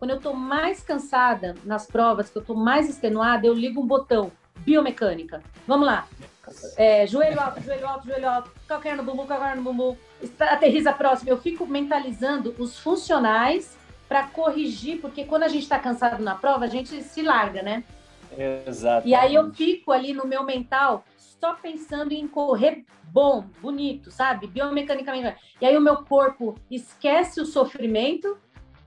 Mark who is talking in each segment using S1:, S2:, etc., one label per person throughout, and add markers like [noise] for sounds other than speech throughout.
S1: Quando eu estou mais cansada nas provas, que eu estou mais extenuada, eu ligo um botão, biomecânica. Vamos lá. É, joelho alto, joelho alto, joelho alto, calcanhar no bumbum, calcanhar no bumbum, aterriza próximo. Eu fico mentalizando os funcionais para corrigir, porque quando a gente está cansado na prova, a gente se larga, né?
S2: Exato.
S1: E aí eu fico ali no meu mental só pensando em correr bom, bonito, sabe? Biomecanicamente. E aí o meu corpo esquece o sofrimento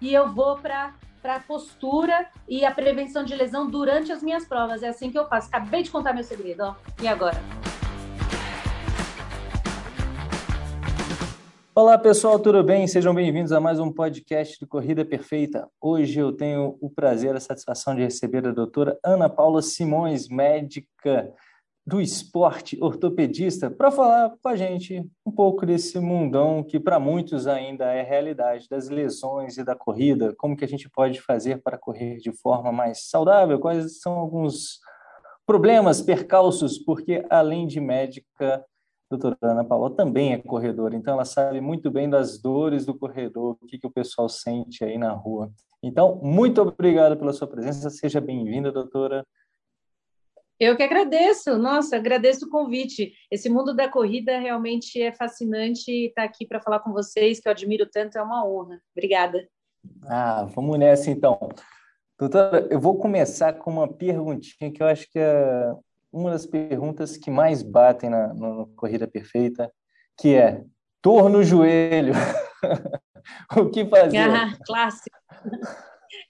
S1: e eu vou para para a postura e a prevenção de lesão durante as minhas provas. É assim que eu faço. Acabei de contar meu segredo, ó. E agora?
S2: Olá pessoal, tudo bem? Sejam bem-vindos a mais um podcast de Corrida Perfeita. Hoje eu tenho o prazer, a satisfação de receber a doutora Ana Paula Simões, médica do esporte ortopedista para falar com a gente um pouco desse mundão que para muitos ainda é realidade, das lesões e da corrida, como que a gente pode fazer para correr de forma mais saudável, quais são alguns problemas, percalços, porque além de médica, a doutora Ana Paula também é corredora, então ela sabe muito bem das dores do corredor, o que, que o pessoal sente aí na rua. Então, muito obrigado pela sua presença, seja bem-vinda, doutora.
S1: Eu que agradeço, nossa, agradeço o convite. Esse mundo da corrida realmente é fascinante e estar tá aqui para falar com vocês, que eu admiro tanto, é uma honra. Obrigada.
S2: Ah, vamos nessa então. Doutora, eu vou começar com uma perguntinha que eu acho que é uma das perguntas que mais batem na, na Corrida Perfeita, que é dor no joelho. [laughs] o que fazer?
S1: Ah, clássico.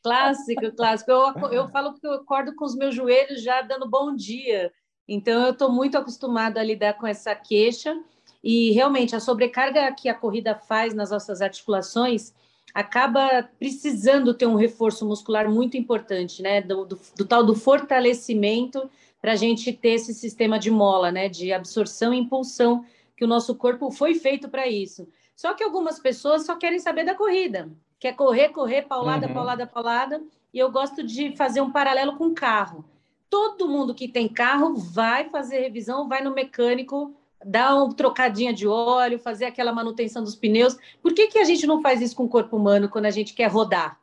S1: Clássico, clássico. Eu, eu falo que eu acordo com os meus joelhos já dando bom dia. Então, eu estou muito acostumada a lidar com essa queixa. E realmente, a sobrecarga que a corrida faz nas nossas articulações acaba precisando ter um reforço muscular muito importante, né? Do, do, do tal do fortalecimento para a gente ter esse sistema de mola, né? De absorção e impulsão, que o nosso corpo foi feito para isso. Só que algumas pessoas só querem saber da corrida que é correr, correr, paulada, uhum. paulada, paulada. E eu gosto de fazer um paralelo com carro. Todo mundo que tem carro vai fazer revisão, vai no mecânico, dar uma trocadinha de óleo, fazer aquela manutenção dos pneus. Por que, que a gente não faz isso com o corpo humano quando a gente quer rodar?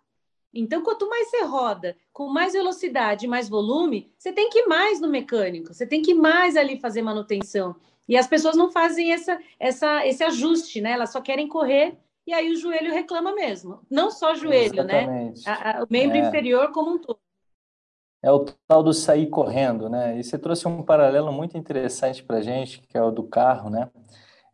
S1: Então, quanto mais você roda, com mais velocidade, mais volume, você tem que ir mais no mecânico, você tem que ir mais ali fazer manutenção. E as pessoas não fazem essa, essa, esse ajuste, né? Elas só querem correr e aí o joelho reclama mesmo. Não só joelho, né? Exatamente. né? A, a, o membro é. inferior como um todo.
S2: É o tal do sair correndo, né? E você trouxe um paralelo muito interessante para a gente, que é o do carro, né?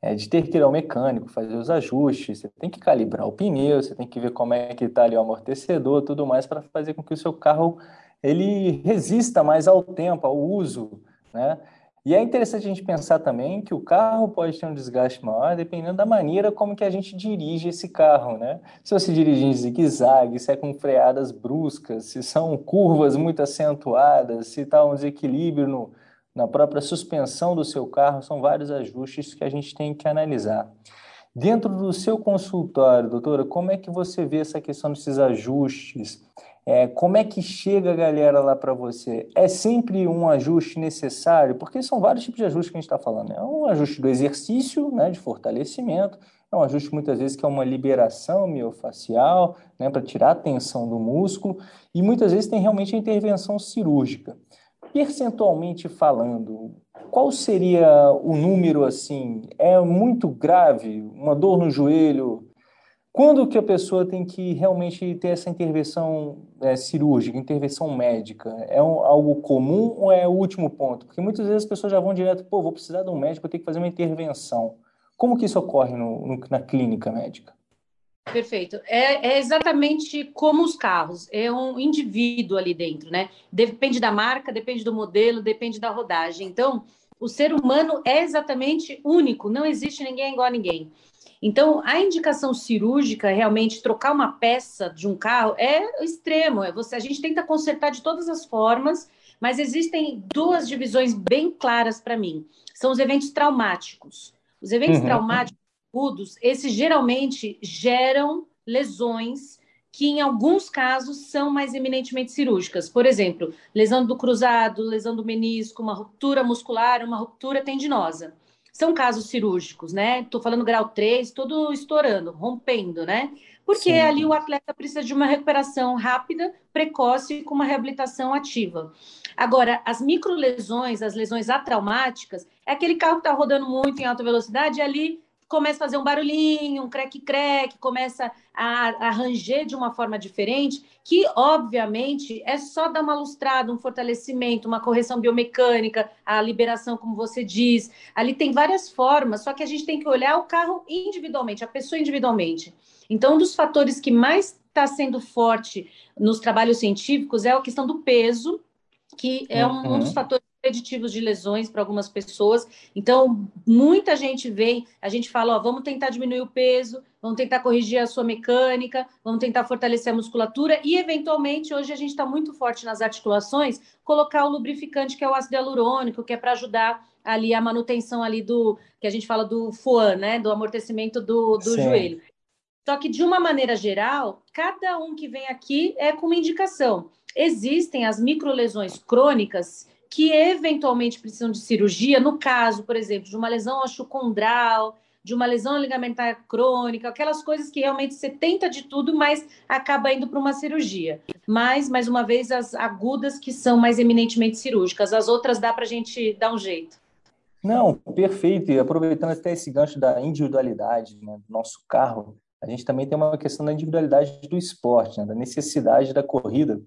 S2: É de ter que ir ao mecânico, fazer os ajustes, você tem que calibrar o pneu, você tem que ver como é que está ali o amortecedor, tudo mais para fazer com que o seu carro ele resista mais ao tempo, ao uso, né? E é interessante a gente pensar também que o carro pode ter um desgaste maior dependendo da maneira como que a gente dirige esse carro, né? Se você dirige em zigue-zague, se é com freadas bruscas, se são curvas muito acentuadas, se está um desequilíbrio no, na própria suspensão do seu carro, são vários ajustes que a gente tem que analisar. Dentro do seu consultório, doutora, como é que você vê essa questão desses ajustes? É, como é que chega a galera lá para você? É sempre um ajuste necessário? Porque são vários tipos de ajustes que a gente está falando. É um ajuste do exercício, né, de fortalecimento, é um ajuste muitas vezes que é uma liberação miofacial, né, para tirar a tensão do músculo, e muitas vezes tem realmente a intervenção cirúrgica. Percentualmente falando, qual seria o número assim? É muito grave? Uma dor no joelho quando que a pessoa tem que realmente ter essa intervenção é, cirúrgica, intervenção médica? É um, algo comum ou é o último ponto? Porque muitas vezes as pessoas já vão direto, pô, vou precisar de um médico, vou ter que fazer uma intervenção. Como que isso ocorre no, no, na clínica médica?
S1: Perfeito. É, é, exatamente como os carros. É um indivíduo ali dentro, né? Depende da marca, depende do modelo, depende da rodagem. Então, o ser humano é exatamente único. Não existe ninguém igual a ninguém. Então, a indicação cirúrgica, realmente, trocar uma peça de um carro é extremo. É você, a gente tenta consertar de todas as formas, mas existem duas divisões bem claras para mim. São os eventos traumáticos. Os eventos uhum. traumáticos agudos, esses geralmente geram lesões que, em alguns casos, são mais eminentemente cirúrgicas. Por exemplo, lesão do cruzado, lesão do menisco, uma ruptura muscular, uma ruptura tendinosa são casos cirúrgicos, né? Estou falando grau 3, tudo estourando, rompendo, né? porque Sim. ali o atleta precisa de uma recuperação rápida, precoce, com uma reabilitação ativa. Agora, as microlesões, as lesões atraumáticas, é aquele carro que está rodando muito em alta velocidade e ali começa a fazer um barulhinho, um creque-creque, começa a, a ranger de uma forma diferente, que, obviamente, é só dar uma lustrada, um fortalecimento, uma correção biomecânica, a liberação, como você diz. Ali tem várias formas, só que a gente tem que olhar o carro individualmente, a pessoa individualmente. Então, um dos fatores que mais está sendo forte nos trabalhos científicos é a questão do peso, que é um, um dos uhum. fatores preditivos de lesões para algumas pessoas. Então, muita gente vem, a gente fala, ó, vamos tentar diminuir o peso, vamos tentar corrigir a sua mecânica, vamos tentar fortalecer a musculatura e, eventualmente, hoje a gente está muito forte nas articulações, colocar o lubrificante que é o ácido hialurônico, que é para ajudar ali a manutenção ali do, que a gente fala do FOAN, né, do amortecimento do, do joelho. Só que, de uma maneira geral, cada um que vem aqui é com uma indicação. Existem as microlesões crônicas que eventualmente precisam de cirurgia, no caso, por exemplo, de uma lesão osteocondral, de uma lesão ligamentar crônica, aquelas coisas que realmente você tenta de tudo, mas acaba indo para uma cirurgia. Mas, mais uma vez, as agudas que são mais eminentemente cirúrgicas, as outras dá para a gente dar um jeito.
S2: Não, perfeito. E aproveitando até esse gancho da individualidade né, do nosso carro, a gente também tem uma questão da individualidade do esporte, né, da necessidade da corrida.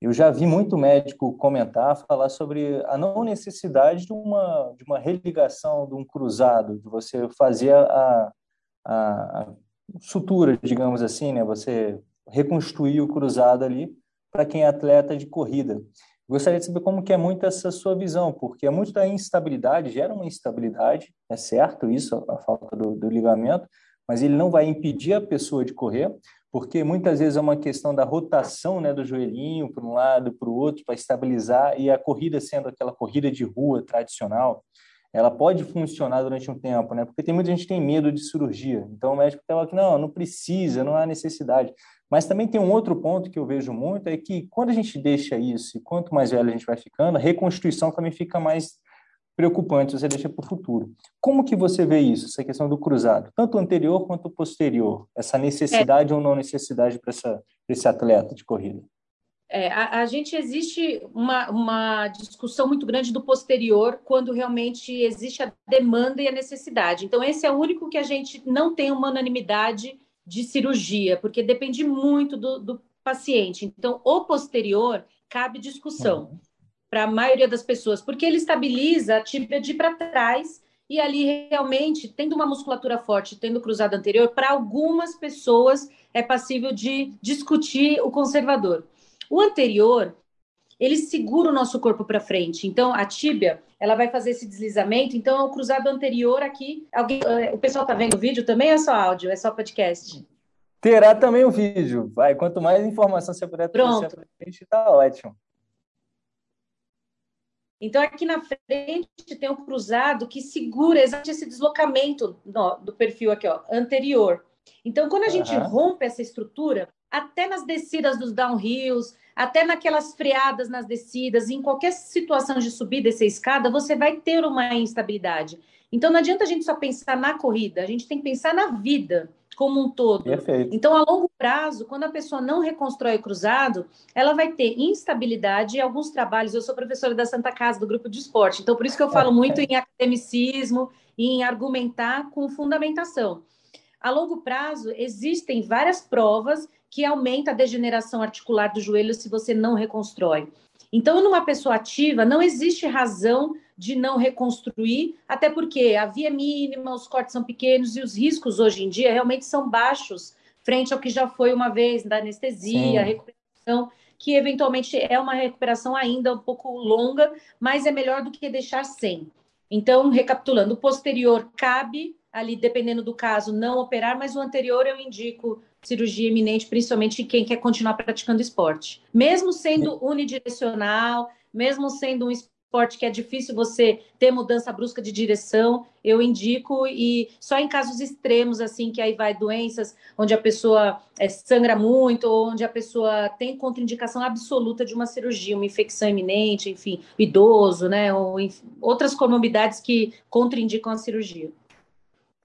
S2: Eu já vi muito médico comentar, falar sobre a não necessidade de uma, de uma religação, de um cruzado, de você fazer a, a, a sutura, digamos assim, né? Você reconstruir o cruzado ali para quem é atleta de corrida. Gostaria de saber como que é muito essa sua visão, porque é muito da instabilidade, gera uma instabilidade, é certo isso, a falta do, do ligamento, mas ele não vai impedir a pessoa de correr, porque muitas vezes é uma questão da rotação né, do joelhinho para um lado, para o outro, para estabilizar, e a corrida sendo aquela corrida de rua tradicional, ela pode funcionar durante um tempo, né? Porque tem muita gente que tem medo de cirurgia. Então o médico fala que não, não precisa, não há necessidade. Mas também tem um outro ponto que eu vejo muito é que quando a gente deixa isso, e quanto mais velho a gente vai ficando, a reconstituição também fica mais preocupante, você deixa para o futuro. Como que você vê isso, essa questão do cruzado, tanto anterior quanto posterior, essa necessidade é. ou não necessidade para esse atleta de corrida?
S1: É, a, a, gente existe uma, uma discussão muito grande do posterior quando realmente existe a demanda e a necessidade. Então, esse é o único que a gente não tem uma unanimidade de cirurgia, porque depende muito do, do paciente. Então, o posterior cabe discussão. Uhum para a maioria das pessoas, porque ele estabiliza a tíbia de para trás e ali realmente, tendo uma musculatura forte, tendo cruzado anterior, para algumas pessoas é passível de discutir o conservador. O anterior, ele segura o nosso corpo para frente. Então, a tíbia, ela vai fazer esse deslizamento. Então, o cruzado anterior aqui, alguém, eh, o pessoal está vendo o vídeo também? É só áudio, é só podcast.
S2: Terá também o vídeo. Vai, quanto mais informação você puder
S1: trazer,
S2: a gente está ótimo.
S1: Então, aqui na frente tem um cruzado que segura exatamente esse deslocamento no, do perfil aqui, ó, anterior. Então, quando a gente uhum. rompe essa estrutura, até nas descidas dos downhills, até naquelas freadas nas descidas, em qualquer situação de subir dessa escada, você vai ter uma instabilidade. Então, não adianta a gente só pensar na corrida, a gente tem que pensar na vida como um todo.
S2: Perfeito.
S1: Então, a longo prazo, quando a pessoa não reconstrói o cruzado, ela vai ter instabilidade e alguns trabalhos. Eu sou professora da Santa Casa, do grupo de esporte, então por isso que eu falo muito em academicismo e em argumentar com fundamentação. A longo prazo, existem várias provas que aumentam a degeneração articular do joelho se você não reconstrói. Então, numa pessoa ativa, não existe razão de não reconstruir, até porque a via mínima, os cortes são pequenos e os riscos hoje em dia realmente são baixos frente ao que já foi uma vez da anestesia, a recuperação, que eventualmente é uma recuperação ainda um pouco longa, mas é melhor do que deixar sem. Então, recapitulando, o posterior cabe ali, dependendo do caso, não operar, mas o anterior eu indico cirurgia iminente, principalmente em quem quer continuar praticando esporte. Mesmo sendo unidirecional, mesmo sendo um esporte que é difícil você ter mudança brusca de direção, eu indico e só em casos extremos assim que aí vai doenças onde a pessoa é, sangra muito, ou onde a pessoa tem contraindicação absoluta de uma cirurgia, uma infecção iminente, enfim, idoso, né, ou enfim, outras comorbidades que contraindicam a cirurgia.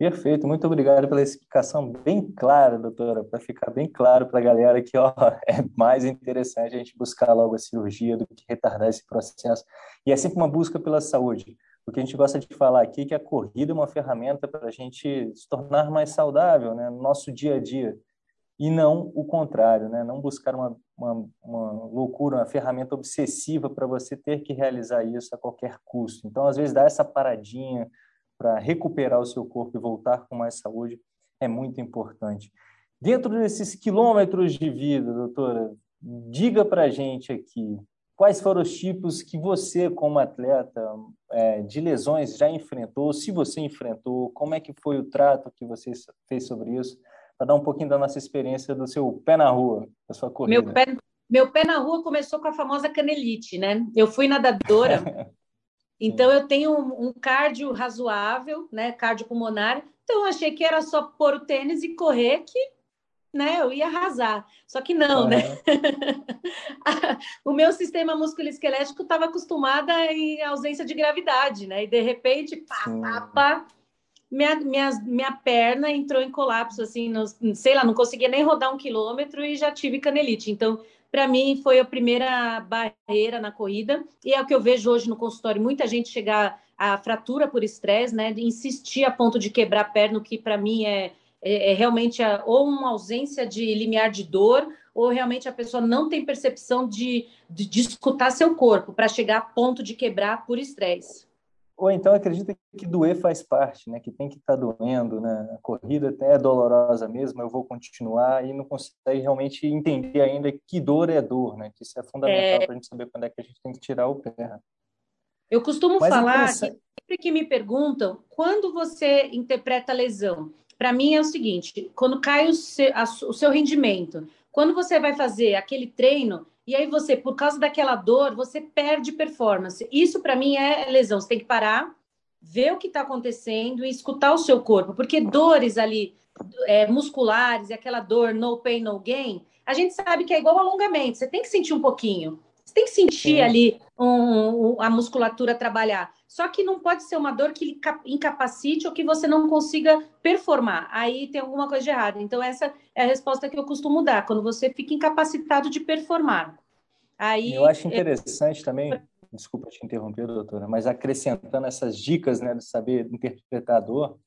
S2: Perfeito, muito obrigado pela explicação bem clara, doutora, para ficar bem claro para a galera que ó, [laughs] é mais interessante a gente buscar logo a cirurgia do que retardar esse processo. E é sempre uma busca pela saúde. O que a gente gosta de falar aqui é que a corrida é uma ferramenta para a gente se tornar mais saudável né, no nosso dia a dia, e não o contrário, né? não buscar uma, uma, uma loucura, uma ferramenta obsessiva para você ter que realizar isso a qualquer custo. Então, às vezes, dá essa paradinha, para recuperar o seu corpo e voltar com mais saúde é muito importante. Dentro desses quilômetros de vida, doutora, diga para a gente aqui quais foram os tipos que você, como atleta é, de lesões, já enfrentou, se você enfrentou, como é que foi o trato que você fez sobre isso, para dar um pouquinho da nossa experiência do seu pé na rua, da sua corrida.
S1: Meu pé, meu pé na rua começou com a famosa canelite, né? Eu fui nadadora [laughs] Então, eu tenho um, um cardio razoável, né? Cardiopulmonar. Então, eu achei que era só pôr o tênis e correr que né, eu ia arrasar. Só que não, uhum. né? [laughs] o meu sistema musculoesquelético estava acostumada em ausência de gravidade, né? E de repente, pá, pá, pá, minha, minha, minha perna entrou em colapso, assim, no, sei lá, não conseguia nem rodar um quilômetro e já tive canelite. Então, para mim foi a primeira barreira na corrida e é o que eu vejo hoje no consultório muita gente chegar à fratura por estresse, né, insistir a ponto de quebrar a perna, o que para mim é, é, é realmente a, ou uma ausência de limiar de dor ou realmente a pessoa não tem percepção de, de, de escutar seu corpo para chegar a ponto de quebrar por estresse
S2: ou então acredita que doer faz parte, né? Que tem que estar tá doendo, né? A corrida até é dolorosa mesmo, eu vou continuar e não consegue realmente entender ainda que dor é dor, né? Que isso é fundamental é... para a gente saber quando é que a gente tem que tirar o pé.
S1: Eu costumo Mas falar que sempre que me perguntam quando você interpreta a lesão, para mim é o seguinte: quando cai o seu, a, o seu rendimento, quando você vai fazer aquele treino e aí você, por causa daquela dor, você perde performance. Isso para mim é lesão. Você tem que parar, ver o que está acontecendo e escutar o seu corpo, porque dores ali é, musculares e aquela dor no pain no gain, a gente sabe que é igual alongamento. Você tem que sentir um pouquinho. Você tem que sentir Sim. ali um, um, a musculatura trabalhar. Só que não pode ser uma dor que incapacite ou que você não consiga performar. Aí tem alguma coisa de errado. Então, essa é a resposta que eu costumo dar, quando você fica incapacitado de performar.
S2: Aí, eu acho interessante também, desculpa te interromper, doutora, mas acrescentando essas dicas né, de saber interpretar a dor,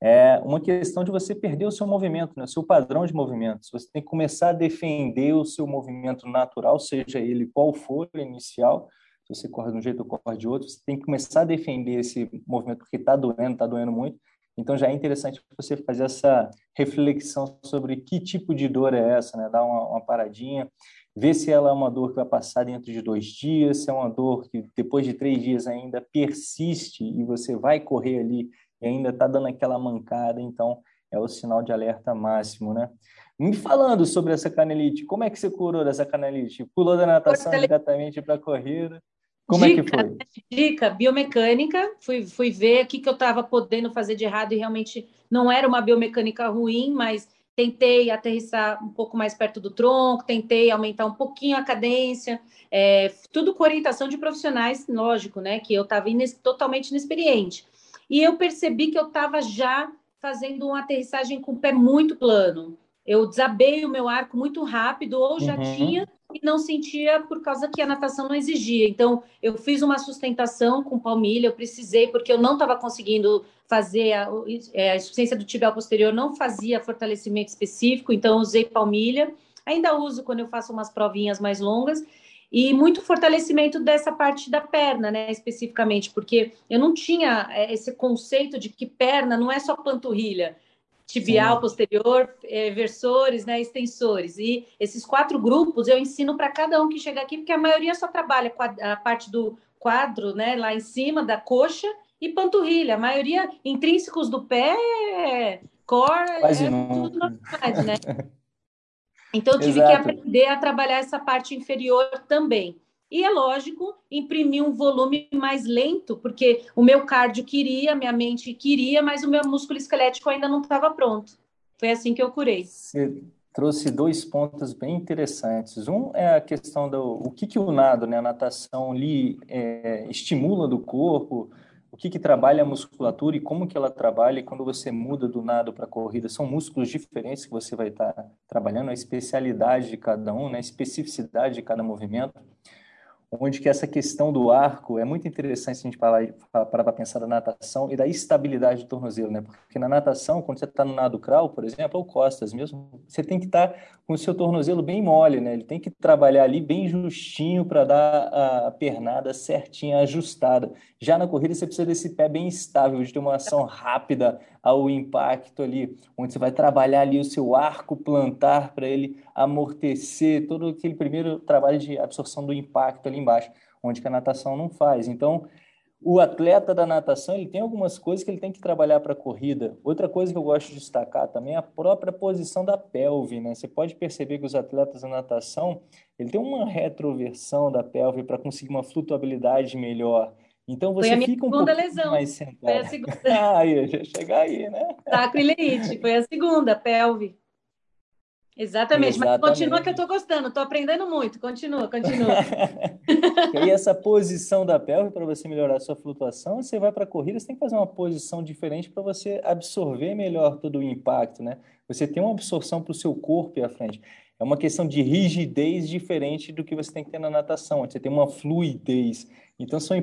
S2: é uma questão de você perder o seu movimento, né, o seu padrão de movimentos. Você tem que começar a defender o seu movimento natural, seja ele qual for inicial, se você corre de um jeito ou corre de outro, você tem que começar a defender esse movimento porque está doendo, está doendo muito. Então já é interessante você fazer essa reflexão sobre que tipo de dor é essa, né? Dar uma, uma paradinha, ver se ela é uma dor que vai passar dentro de dois dias, se é uma dor que depois de três dias ainda persiste e você vai correr ali e ainda está dando aquela mancada, então é o sinal de alerta máximo, né? Me falando sobre essa canelite, como é que você curou dessa canelite? Pulou da natação diretamente para a corrida? Como dica, é que foi?
S1: Dica, biomecânica. Fui, fui ver o que, que eu estava podendo fazer de errado e realmente não era uma biomecânica ruim, mas tentei aterrissar um pouco mais perto do tronco, tentei aumentar um pouquinho a cadência, é, tudo com orientação de profissionais, lógico, né? Que eu estava ines totalmente inexperiente. E eu percebi que eu estava já fazendo uma aterrissagem com o pé muito plano. Eu desabei o meu arco muito rápido, ou já uhum. tinha e não sentia por causa que a natação não exigia. Então, eu fiz uma sustentação com palmilha, eu precisei, porque eu não estava conseguindo fazer a, é, a insuficiência do tibial posterior, não fazia fortalecimento específico, então usei palmilha. Ainda uso quando eu faço umas provinhas mais longas. E muito fortalecimento dessa parte da perna, né, especificamente, porque eu não tinha é, esse conceito de que perna não é só panturrilha tibial Sim. posterior, é, versores, né, extensores. E esses quatro grupos eu ensino para cada um que chega aqui, porque a maioria só trabalha com a, parte do quadro, né, lá em cima da coxa e panturrilha. A maioria intrínsecos do pé, core, Quase é não. tudo novidade, né? [laughs] Então eu tive Exato. que aprender a trabalhar essa parte inferior também. E é lógico, imprimir um volume mais lento, porque o meu cardio queria, minha mente queria, mas o meu músculo esquelético ainda não estava pronto. Foi assim que eu curei.
S2: Você trouxe dois pontos bem interessantes. Um é a questão do o que, que o nado, né, a natação, lhe é, estimula do corpo, o que, que trabalha a musculatura e como que ela trabalha, quando você muda do nado para a corrida, são músculos diferentes que você vai estar tá trabalhando, a especialidade de cada um, né, a especificidade de cada movimento onde que essa questão do arco é muito interessante a gente parar para pensar na natação e da estabilidade do tornozelo, né? Porque na natação, quando você está no nado crawl, por exemplo, ou costas mesmo, você tem que estar tá com o seu tornozelo bem mole, né? Ele tem que trabalhar ali bem justinho para dar a pernada certinha, ajustada. Já na corrida, você precisa desse pé bem estável, de ter uma ação rápida ao impacto ali, onde você vai trabalhar ali o seu arco plantar para ele amortecer todo aquele primeiro trabalho de absorção do impacto ali embaixo, onde a natação não faz. Então, o atleta da natação ele tem algumas coisas que ele tem que trabalhar para a corrida. Outra coisa que eu gosto de destacar também é a própria posição da pelve, né? Você pode perceber que os atletas da natação ele tem uma retroversão da pelve para conseguir uma flutuabilidade melhor. Então você fica um pouco lesão. mais sentado. Foi a segunda. [laughs] ah, aí, já chegar aí, né?
S1: Sacroileite, foi a segunda, pelve. Exatamente, Exatamente, mas continua que eu estou gostando, estou aprendendo muito, continua, continua. [laughs]
S2: e aí essa posição da pelve, para você melhorar a sua flutuação, você vai para a corrida, você tem que fazer uma posição diferente para você absorver melhor todo o impacto, né? Você tem uma absorção para o seu corpo e à frente. É uma questão de rigidez diferente do que você tem que ter na natação, onde você tem uma fluidez. Então, são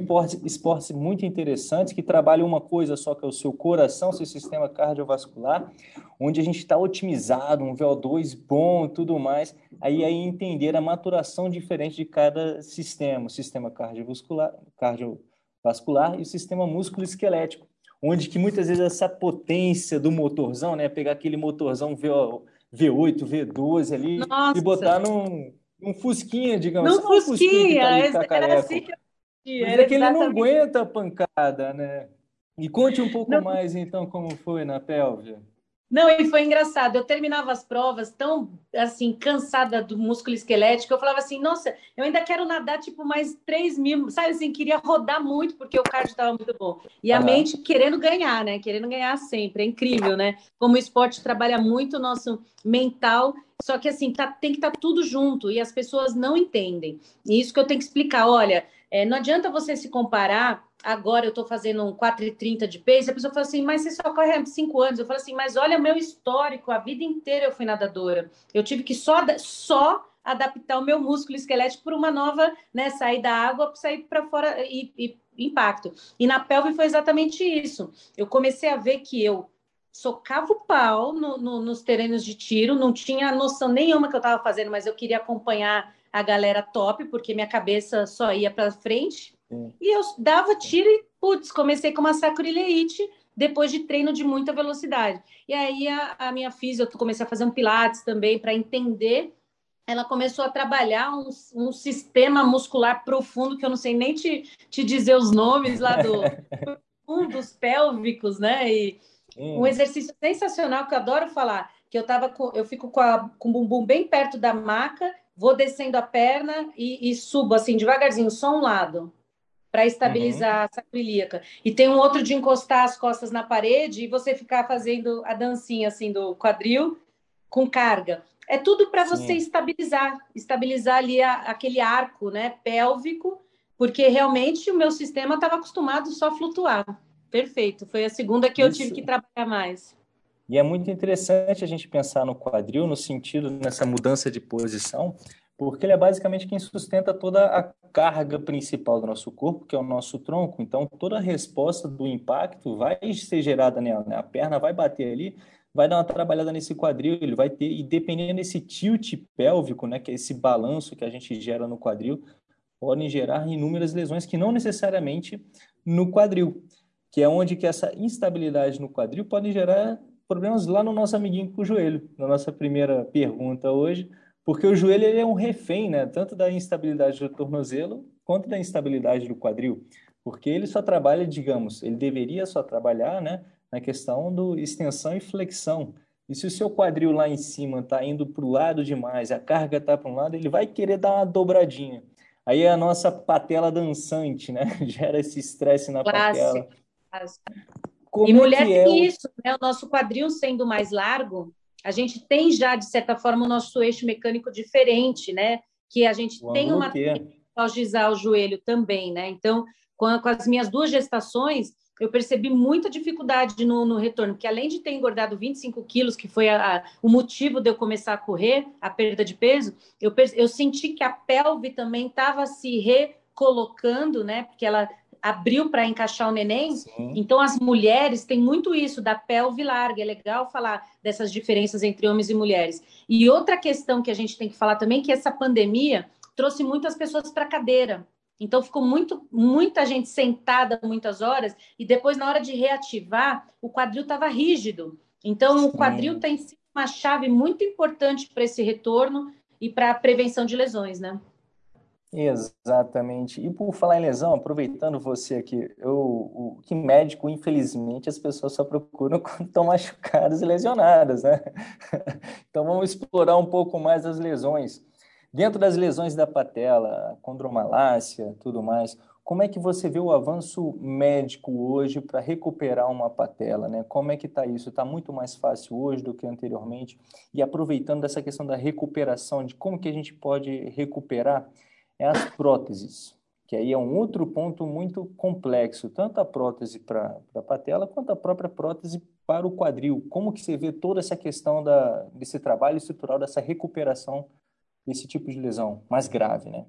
S2: esportes, muito interessantes que trabalham uma coisa só, que é o seu coração, seu sistema cardiovascular, onde a gente está otimizado, um VO2 bom tudo mais. Aí, aí entender a maturação diferente de cada sistema, o sistema cardiovascular, cardiovascular e o sistema músculo-esquelético, onde que muitas vezes essa potência do motorzão, né, pegar aquele motorzão VO, V8, V12 ali Nossa. e botar num, num fusquinha, digamos.
S1: Num fusquinha, um fusquinha que tá era assim que eu
S2: mas é que ele não aguenta a pancada, né? E conte um pouco não. mais, então, como foi na pelve.
S1: Não, e foi engraçado. Eu terminava as provas tão, assim, cansada do músculo esquelético. Eu falava assim, nossa, eu ainda quero nadar, tipo, mais 3 mil. Sabe assim, queria rodar muito, porque o cardio estava muito bom. E a mente querendo ganhar, né? Querendo ganhar sempre. É incrível, né? Como o esporte trabalha muito o nosso mental. Só que, assim, tá, tem que estar tá tudo junto. E as pessoas não entendem. E isso que eu tenho que explicar. Olha, é, não adianta você se comparar. Agora eu estou fazendo um 4,30 de pace. A pessoa fala assim, mas você só corre há cinco anos. Eu falo assim, mas olha meu histórico, a vida inteira eu fui nadadora. Eu tive que só, só adaptar o meu músculo esquelético para uma nova, né? Sair da água sair para fora e, e impacto. E na pelve foi exatamente isso. Eu comecei a ver que eu socava o pau no, no, nos terrenos de tiro, não tinha noção nenhuma que eu estava fazendo, mas eu queria acompanhar a galera top, porque minha cabeça só ia para frente. E eu dava tiro e, putz, comecei com uma sacrileite depois de treino de muita velocidade. E aí a, a minha física, eu comecei a fazer um pilates também para entender. Ela começou a trabalhar um, um, sistema muscular profundo, que eu não sei nem te, te dizer os nomes lá do [laughs] fundos pélvicos, né? E hum. um exercício sensacional que eu adoro falar, que eu tava com, eu fico com, a, com o bumbum bem perto da maca vou descendo a perna e, e subo assim devagarzinho, só um lado, para estabilizar uhum. a sacroiliaca. E tem um outro de encostar as costas na parede e você ficar fazendo a dancinha assim do quadril com carga. É tudo para você estabilizar, estabilizar ali a, aquele arco, né, pélvico, porque realmente o meu sistema estava acostumado só a flutuar. Perfeito. Foi a segunda que eu tive que trabalhar mais.
S2: E é muito interessante a gente pensar no quadril no sentido nessa mudança de posição, porque ele é basicamente quem sustenta toda a carga principal do nosso corpo, que é o nosso tronco. Então, toda a resposta do impacto vai ser gerada nela, né? A perna vai bater ali, vai dar uma trabalhada nesse quadril, ele vai ter, e dependendo desse tilt pélvico, né, que é esse balanço que a gente gera no quadril, podem gerar inúmeras lesões que não necessariamente no quadril, que é onde que essa instabilidade no quadril pode gerar problemas lá no nosso amiguinho com o joelho, na nossa primeira pergunta hoje, porque o joelho ele é um refém, né, tanto da instabilidade do tornozelo quanto da instabilidade do quadril, porque ele só trabalha, digamos, ele deveria só trabalhar, né, na questão do extensão e flexão. E se o seu quadril lá em cima está indo para o lado demais, a carga está para um lado, ele vai querer dar uma dobradinha. Aí é a nossa patela dançante, né? [laughs] Gera esse estresse na patela.
S1: E mulher é tem o... isso, né? O nosso quadril sendo mais largo, a gente tem já, de certa forma, o nosso eixo mecânico diferente, né? Que a gente o tem uma para o joelho também, né? Então, com, com as minhas duas gestações, eu percebi muita dificuldade no, no retorno, porque além de ter engordado 25 quilos, que foi a, a, o motivo de eu começar a correr, a perda de peso, eu, eu senti que a pelve também estava se recolocando, né? Porque ela abriu para encaixar o neném. Sim. Então, as mulheres têm muito isso da pelve larga. É legal falar dessas diferenças entre homens e mulheres. E outra questão que a gente tem que falar também que essa pandemia trouxe muitas pessoas para cadeira. Então ficou muito, muita gente sentada muitas horas e depois na hora de reativar o quadril estava rígido. Então Sim. o quadril tem sido uma chave muito importante para esse retorno e para a prevenção de lesões, né?
S2: Exatamente. E por falar em lesão, aproveitando você aqui, eu, o que médico, infelizmente, as pessoas só procuram [laughs] quando estão machucadas e lesionadas, né? [laughs] Então vamos explorar um pouco mais as lesões. Dentro das lesões da patela, condromalácia, tudo mais, como é que você vê o avanço médico hoje para recuperar uma patela? Né? Como é que está isso? Está muito mais fácil hoje do que anteriormente? E aproveitando dessa questão da recuperação, de como que a gente pode recuperar, é as próteses, que aí é um outro ponto muito complexo, tanto a prótese para a patela quanto a própria prótese para o quadril. Como que você vê toda essa questão da, desse trabalho estrutural, dessa recuperação esse tipo de lesão mais grave, né?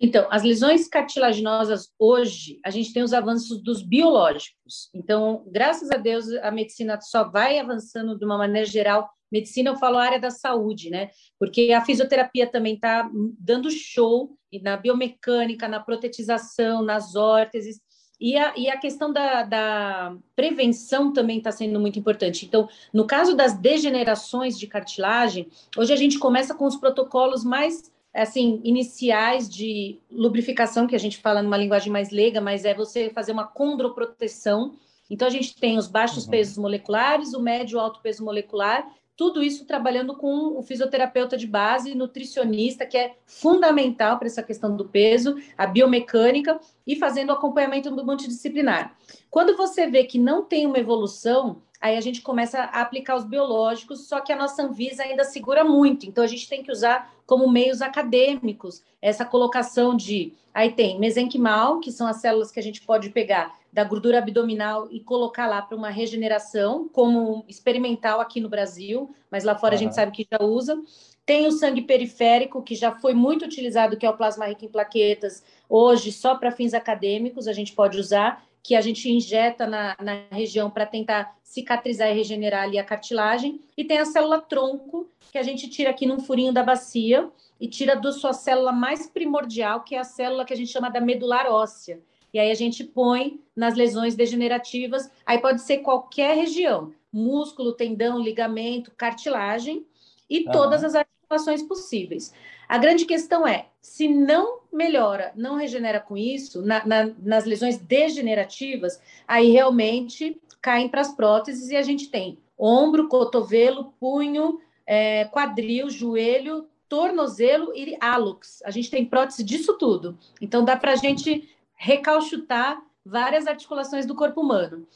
S1: Então, as lesões cartilaginosas hoje, a gente tem os avanços dos biológicos. Então, graças a Deus, a medicina só vai avançando de uma maneira geral. Medicina, eu falo área da saúde, né? Porque a fisioterapia também está dando show na biomecânica, na protetização, nas órteses. E a, e a questão da, da prevenção também está sendo muito importante. Então, no caso das degenerações de cartilagem, hoje a gente começa com os protocolos mais assim iniciais de lubrificação, que a gente fala numa linguagem mais leiga, mas é você fazer uma condroproteção. Então, a gente tem os baixos uhum. pesos moleculares, o médio e alto peso molecular tudo isso trabalhando com o fisioterapeuta de base, nutricionista, que é fundamental para essa questão do peso, a biomecânica e fazendo acompanhamento multidisciplinar. Quando você vê que não tem uma evolução, aí a gente começa a aplicar os biológicos, só que a nossa Anvisa ainda segura muito, então a gente tem que usar como meios acadêmicos essa colocação de. Aí tem mesenquimal, que são as células que a gente pode pegar da gordura abdominal e colocar lá para uma regeneração, como experimental aqui no Brasil, mas lá fora uhum. a gente sabe que já usa. Tem o sangue periférico, que já foi muito utilizado, que é o plasma rico em plaquetas, hoje só para fins acadêmicos a gente pode usar, que a gente injeta na, na região para tentar cicatrizar e regenerar ali a cartilagem. E tem a célula tronco, que a gente tira aqui num furinho da bacia e tira da sua célula mais primordial, que é a célula que a gente chama da medular óssea e aí a gente põe nas lesões degenerativas, aí pode ser qualquer região, músculo, tendão, ligamento, cartilagem e uhum. todas as articulações possíveis. A grande questão é, se não melhora, não regenera com isso, na, na, nas lesões degenerativas, aí realmente caem para as próteses e a gente tem ombro, cotovelo, punho, é, quadril, joelho, tornozelo e hálux. A gente tem prótese disso tudo. Então dá para a gente recalchutar várias articulações do corpo humano.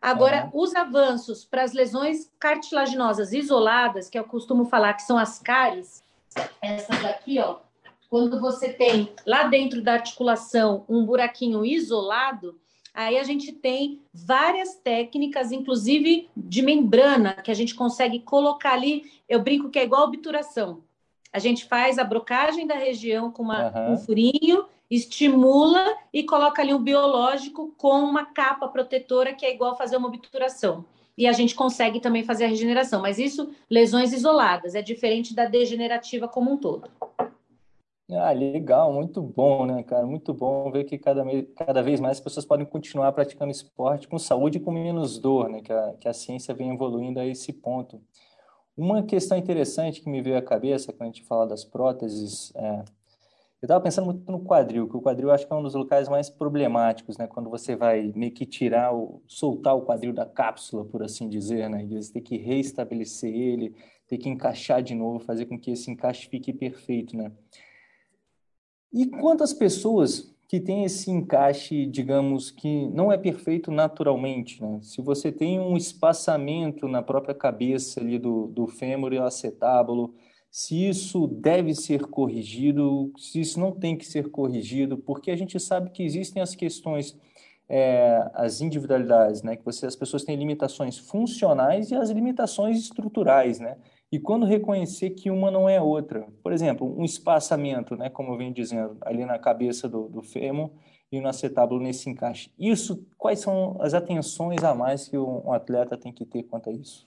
S1: Agora, uhum. os avanços para as lesões cartilaginosas isoladas, que eu costumo falar que são as cáries, essas aqui, ó, quando você tem lá dentro da articulação um buraquinho isolado, aí a gente tem várias técnicas, inclusive de membrana, que a gente consegue colocar ali. Eu brinco que é igual obturação. A gente faz a brocagem da região com uma, uhum. um furinho estimula e coloca ali um biológico com uma capa protetora que é igual fazer uma obturação. E a gente consegue também fazer a regeneração, mas isso lesões isoladas, é diferente da degenerativa como um todo.
S2: Ah, legal, muito bom, né, cara? Muito bom ver que cada, cada vez mais as pessoas podem continuar praticando esporte com saúde e com menos dor, né? Que a, que a ciência vem evoluindo a esse ponto. Uma questão interessante que me veio à cabeça quando a gente fala das próteses é, eu estava pensando muito no quadril, que o quadril acho que é um dos locais mais problemáticos, né? Quando você vai meio que tirar, o, soltar o quadril da cápsula, por assim dizer, né? E você tem que reestabelecer ele, ter que encaixar de novo, fazer com que esse encaixe fique perfeito, né? E quantas pessoas que têm esse encaixe, digamos, que não é perfeito naturalmente, né? Se você tem um espaçamento na própria cabeça ali do, do fêmur e o acetábulo, se isso deve ser corrigido, se isso não tem que ser corrigido, porque a gente sabe que existem as questões é, as individualidades, né? Que você, as pessoas têm limitações funcionais e as limitações estruturais, né? E quando reconhecer que uma não é outra, por exemplo, um espaçamento, né? Como eu venho dizendo, ali na cabeça do, do fêmur e no acetábulo nesse encaixe. Isso, quais são as atenções a mais que um atleta tem que ter quanto a isso?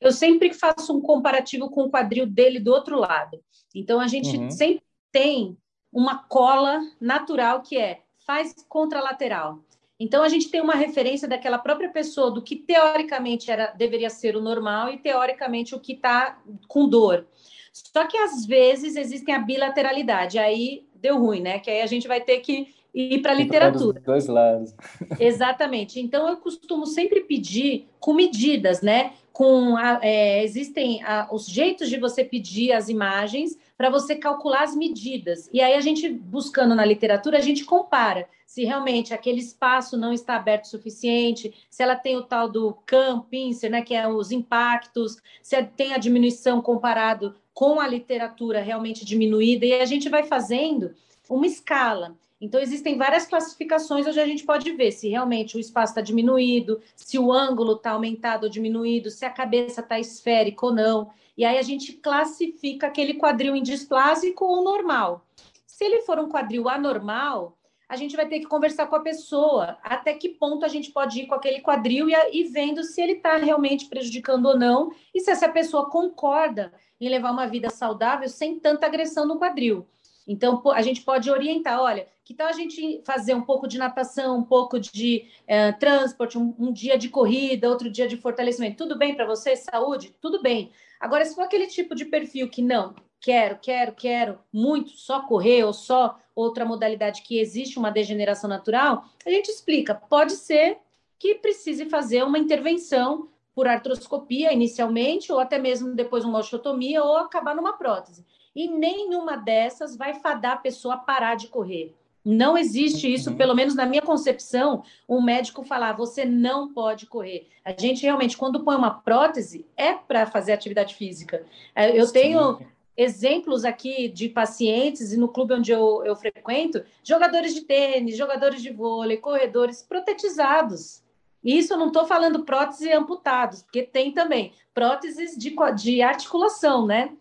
S1: Eu sempre faço um comparativo com o quadril dele do outro lado. Então, a gente uhum. sempre tem uma cola natural que é faz contralateral. Então a gente tem uma referência daquela própria pessoa do que teoricamente era deveria ser o normal e teoricamente o que está com dor. Só que às vezes existem a bilateralidade, aí deu ruim, né? Que aí a gente vai ter que ir para a literatura.
S2: dois lados.
S1: Exatamente. Então eu costumo sempre pedir com medidas, né? Com a, é, existem a, os jeitos de você pedir as imagens para você calcular as medidas. E aí a gente buscando na literatura a gente compara se realmente aquele espaço não está aberto o suficiente, se ela tem o tal do CAM, pincer, né, que é os impactos, se tem a diminuição comparado com a literatura realmente diminuída, e a gente vai fazendo uma escala. Então, existem várias classificações onde a gente pode ver se realmente o espaço está diminuído, se o ângulo está aumentado ou diminuído, se a cabeça está esférica ou não. E aí a gente classifica aquele quadril indisplásico ou normal. Se ele for um quadril anormal, a gente vai ter que conversar com a pessoa até que ponto a gente pode ir com aquele quadril e, e vendo se ele está realmente prejudicando ou não e se essa pessoa concorda em levar uma vida saudável sem tanta agressão no quadril. Então, a gente pode orientar, olha, que tal a gente fazer um pouco de natação, um pouco de é, transporte, um, um, dia de corrida, outro dia de fortalecimento. Tudo bem para você? Saúde? Tudo bem. Agora, se for aquele tipo de perfil que não, quero, quero, quero muito, só correr ou só outra modalidade que existe uma degeneração natural, a gente explica. Pode ser que precise fazer uma intervenção por artroscopia inicialmente, ou até mesmo depois uma osteotomia, ou acabar numa prótese. E nenhuma dessas vai fadar a pessoa a parar de correr. Não existe isso, uhum. pelo menos na minha concepção, um médico falar você não pode correr. A gente realmente, quando põe uma prótese, é para fazer atividade física. É, eu Sim. tenho exemplos aqui de pacientes, e no clube onde eu, eu frequento, jogadores de tênis, jogadores de vôlei, corredores protetizados. E isso eu não estou falando prótese amputados, porque tem também próteses de, de articulação, né?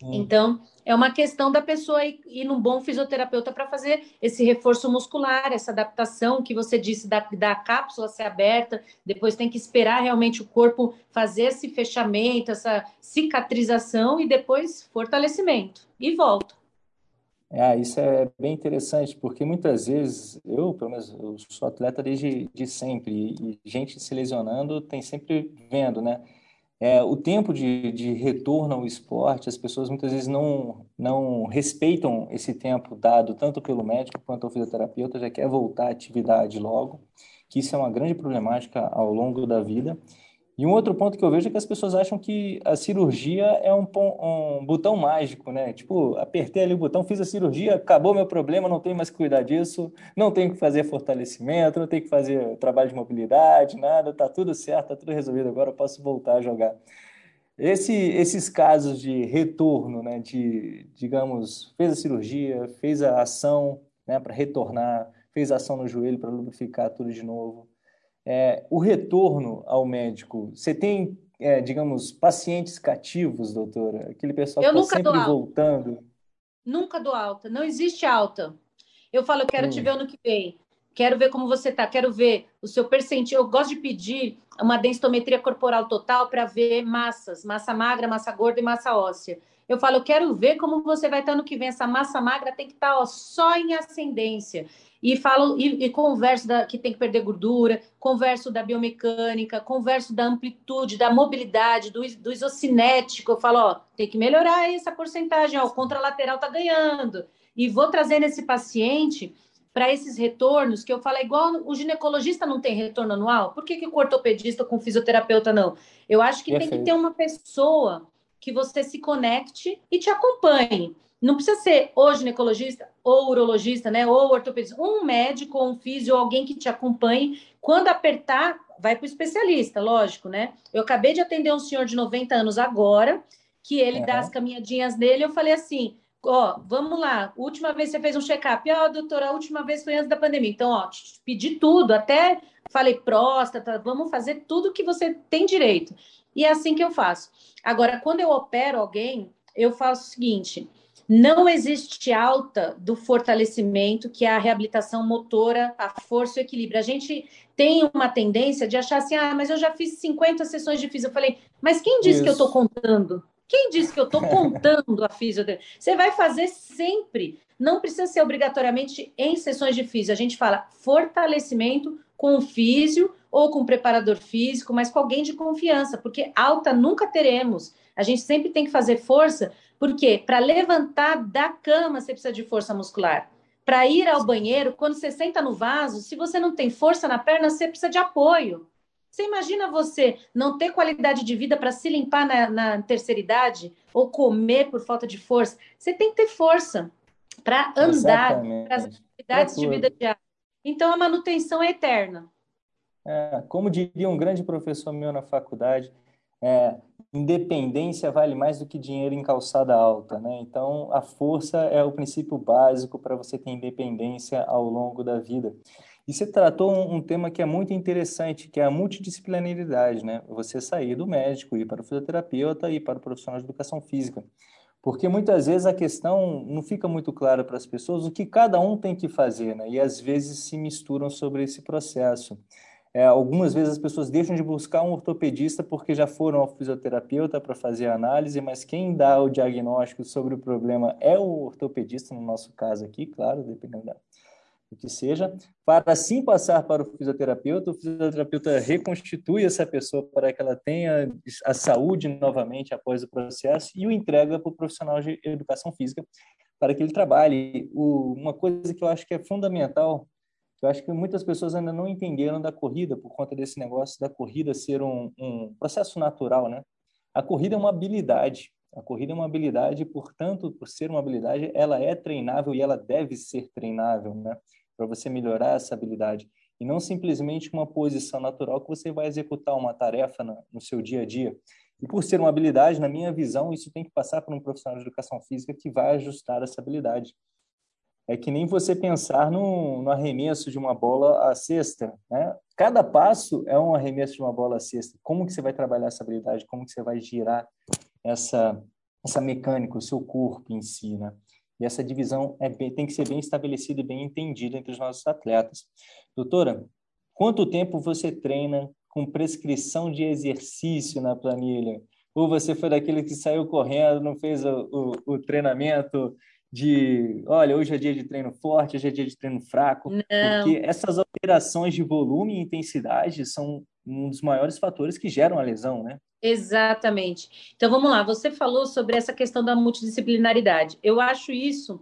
S1: Então, é uma questão da pessoa ir, ir num bom fisioterapeuta para fazer esse reforço muscular, essa adaptação que você disse da, da cápsula ser aberta, depois tem que esperar realmente o corpo fazer esse fechamento, essa cicatrização e depois fortalecimento. E volta.
S2: É, isso é bem interessante, porque muitas vezes, eu, pelo menos, eu sou atleta desde de sempre, e, gente se lesionando tem sempre vendo, né? É, o tempo de, de retorno ao esporte, as pessoas muitas vezes não, não respeitam esse tempo dado tanto pelo médico quanto ao fisioterapeuta, já quer voltar à atividade logo, que isso é uma grande problemática ao longo da vida. E um outro ponto que eu vejo é que as pessoas acham que a cirurgia é um, um botão mágico, né? Tipo, apertei ali o botão, fiz a cirurgia, acabou meu problema, não tenho mais que cuidar disso, não tenho que fazer fortalecimento, não tenho que fazer trabalho de mobilidade, nada, tá tudo certo, tá tudo resolvido, agora eu posso voltar a jogar. Esse, esses casos de retorno, né, de, digamos, fez a cirurgia, fez a ação, né, para retornar, fez a ação no joelho para lubrificar tudo de novo, é, o retorno ao médico, você tem, é, digamos, pacientes cativos, doutora? Aquele pessoal eu que está sempre voltando?
S1: Nunca dou alta, não existe alta. Eu falo, eu quero hum. te ver ano que vem, quero ver como você está, quero ver o seu percentil. Eu gosto de pedir uma densitometria corporal total para ver massas, massa magra, massa gorda e massa óssea. Eu falo, eu quero ver como você vai estar no que vem. Essa massa magra tem que estar ó, só em ascendência e falo e, e converso da, que tem que perder gordura, converso da biomecânica, converso da amplitude, da mobilidade, do, do isocinético. Eu falo, ó, tem que melhorar essa porcentagem, ó, o contralateral tá ganhando. E vou trazendo esse paciente para esses retornos, que eu falo, é igual o ginecologista não tem retorno anual, por que, que o ortopedista com fisioterapeuta não? Eu acho que Perfeito. tem que ter uma pessoa que você se conecte e te acompanhe. Não precisa ser ou ginecologista, ou urologista, né? Ou ortopedista. Um médico, ou um físico, ou alguém que te acompanhe. Quando apertar, vai para o especialista, lógico, né? Eu acabei de atender um senhor de 90 anos agora, que ele uhum. dá as caminhadinhas dele. Eu falei assim: ó, vamos lá, última vez você fez um check-up, ó, doutora, a última vez foi antes da pandemia. Então, ó, pedi tudo, até falei próstata, vamos fazer tudo que você tem direito. E é assim que eu faço. Agora, quando eu opero alguém, eu faço o seguinte: não existe alta do fortalecimento, que é a reabilitação motora, a força e o equilíbrio. A gente tem uma tendência de achar assim, ah, mas eu já fiz 50 sessões de físico. Eu falei, mas quem disse Isso. que eu estou contando? Quem disse que eu estou contando a fisioterapia? Você vai fazer sempre. Não precisa ser obrigatoriamente em sessões de físico. A gente fala fortalecimento com o físio ou com o preparador físico, mas com alguém de confiança, porque alta nunca teremos. A gente sempre tem que fazer força porque para levantar da cama você precisa de força muscular. Para ir ao banheiro, quando você senta no vaso, se você não tem força na perna, você precisa de apoio. Você imagina você não ter qualidade de vida para se limpar na, na, terceira idade ou comer por falta de força? Você tem que ter força para andar, para as atividades de vida diária. Então a manutenção é eterna.
S2: É, como diria um grande professor meu na faculdade, é, independência vale mais do que dinheiro em calçada alta, né? Então, a força é o princípio básico para você ter independência ao longo da vida. E você tratou um, um, tema que é muito interessante, que é a multidisciplinaridade, né? Você sair do médico, ir para o fisioterapeuta e para o profissional de educação física. Porque muitas vezes a questão não fica muito clara para as pessoas o que cada um tem que fazer, né? E às vezes se misturam sobre esse processo. É, algumas vezes as pessoas deixam de buscar um ortopedista porque já foram ao fisioterapeuta para fazer a análise, mas quem dá o diagnóstico sobre o problema é o ortopedista, no nosso caso aqui, claro, dependendo da, do que seja, para assim passar para o fisioterapeuta, o fisioterapeuta reconstitui essa pessoa para que ela tenha a saúde novamente após o processo e o entrega para o profissional de educação física para que ele trabalhe. O, uma coisa que eu acho que é fundamental eu acho que muitas pessoas ainda não entenderam da corrida por conta desse negócio da corrida ser um, um processo natural, né? A corrida é uma habilidade. A corrida é uma habilidade, portanto, por ser uma habilidade, ela é treinável e ela deve ser treinável, né? Para você melhorar essa habilidade e não simplesmente uma posição natural que você vai executar uma tarefa no, seu dia a dia. E por ser uma habilidade, na minha visão, isso tem que passar por um profissional de educação física que vai ajustar essa habilidade é que nem você pensar no, no arremesso de uma bola à cesta, né? Cada passo é um arremesso de uma bola à cesta. Como que você vai trabalhar essa habilidade? Como que você vai girar essa essa mecânica, o seu corpo em si, né? E essa divisão é bem, tem que ser bem estabelecida e bem entendida entre os nossos atletas. Doutora, quanto tempo você treina com prescrição de exercício na planilha? Ou você foi daquele que saiu correndo, não fez o, o, o treinamento de, olha, hoje é dia de treino forte, hoje é dia de treino fraco, Não. porque essas alterações de volume e intensidade são um dos maiores fatores que geram a lesão, né?
S1: Exatamente. Então vamos lá, você falou sobre essa questão da multidisciplinaridade. Eu acho isso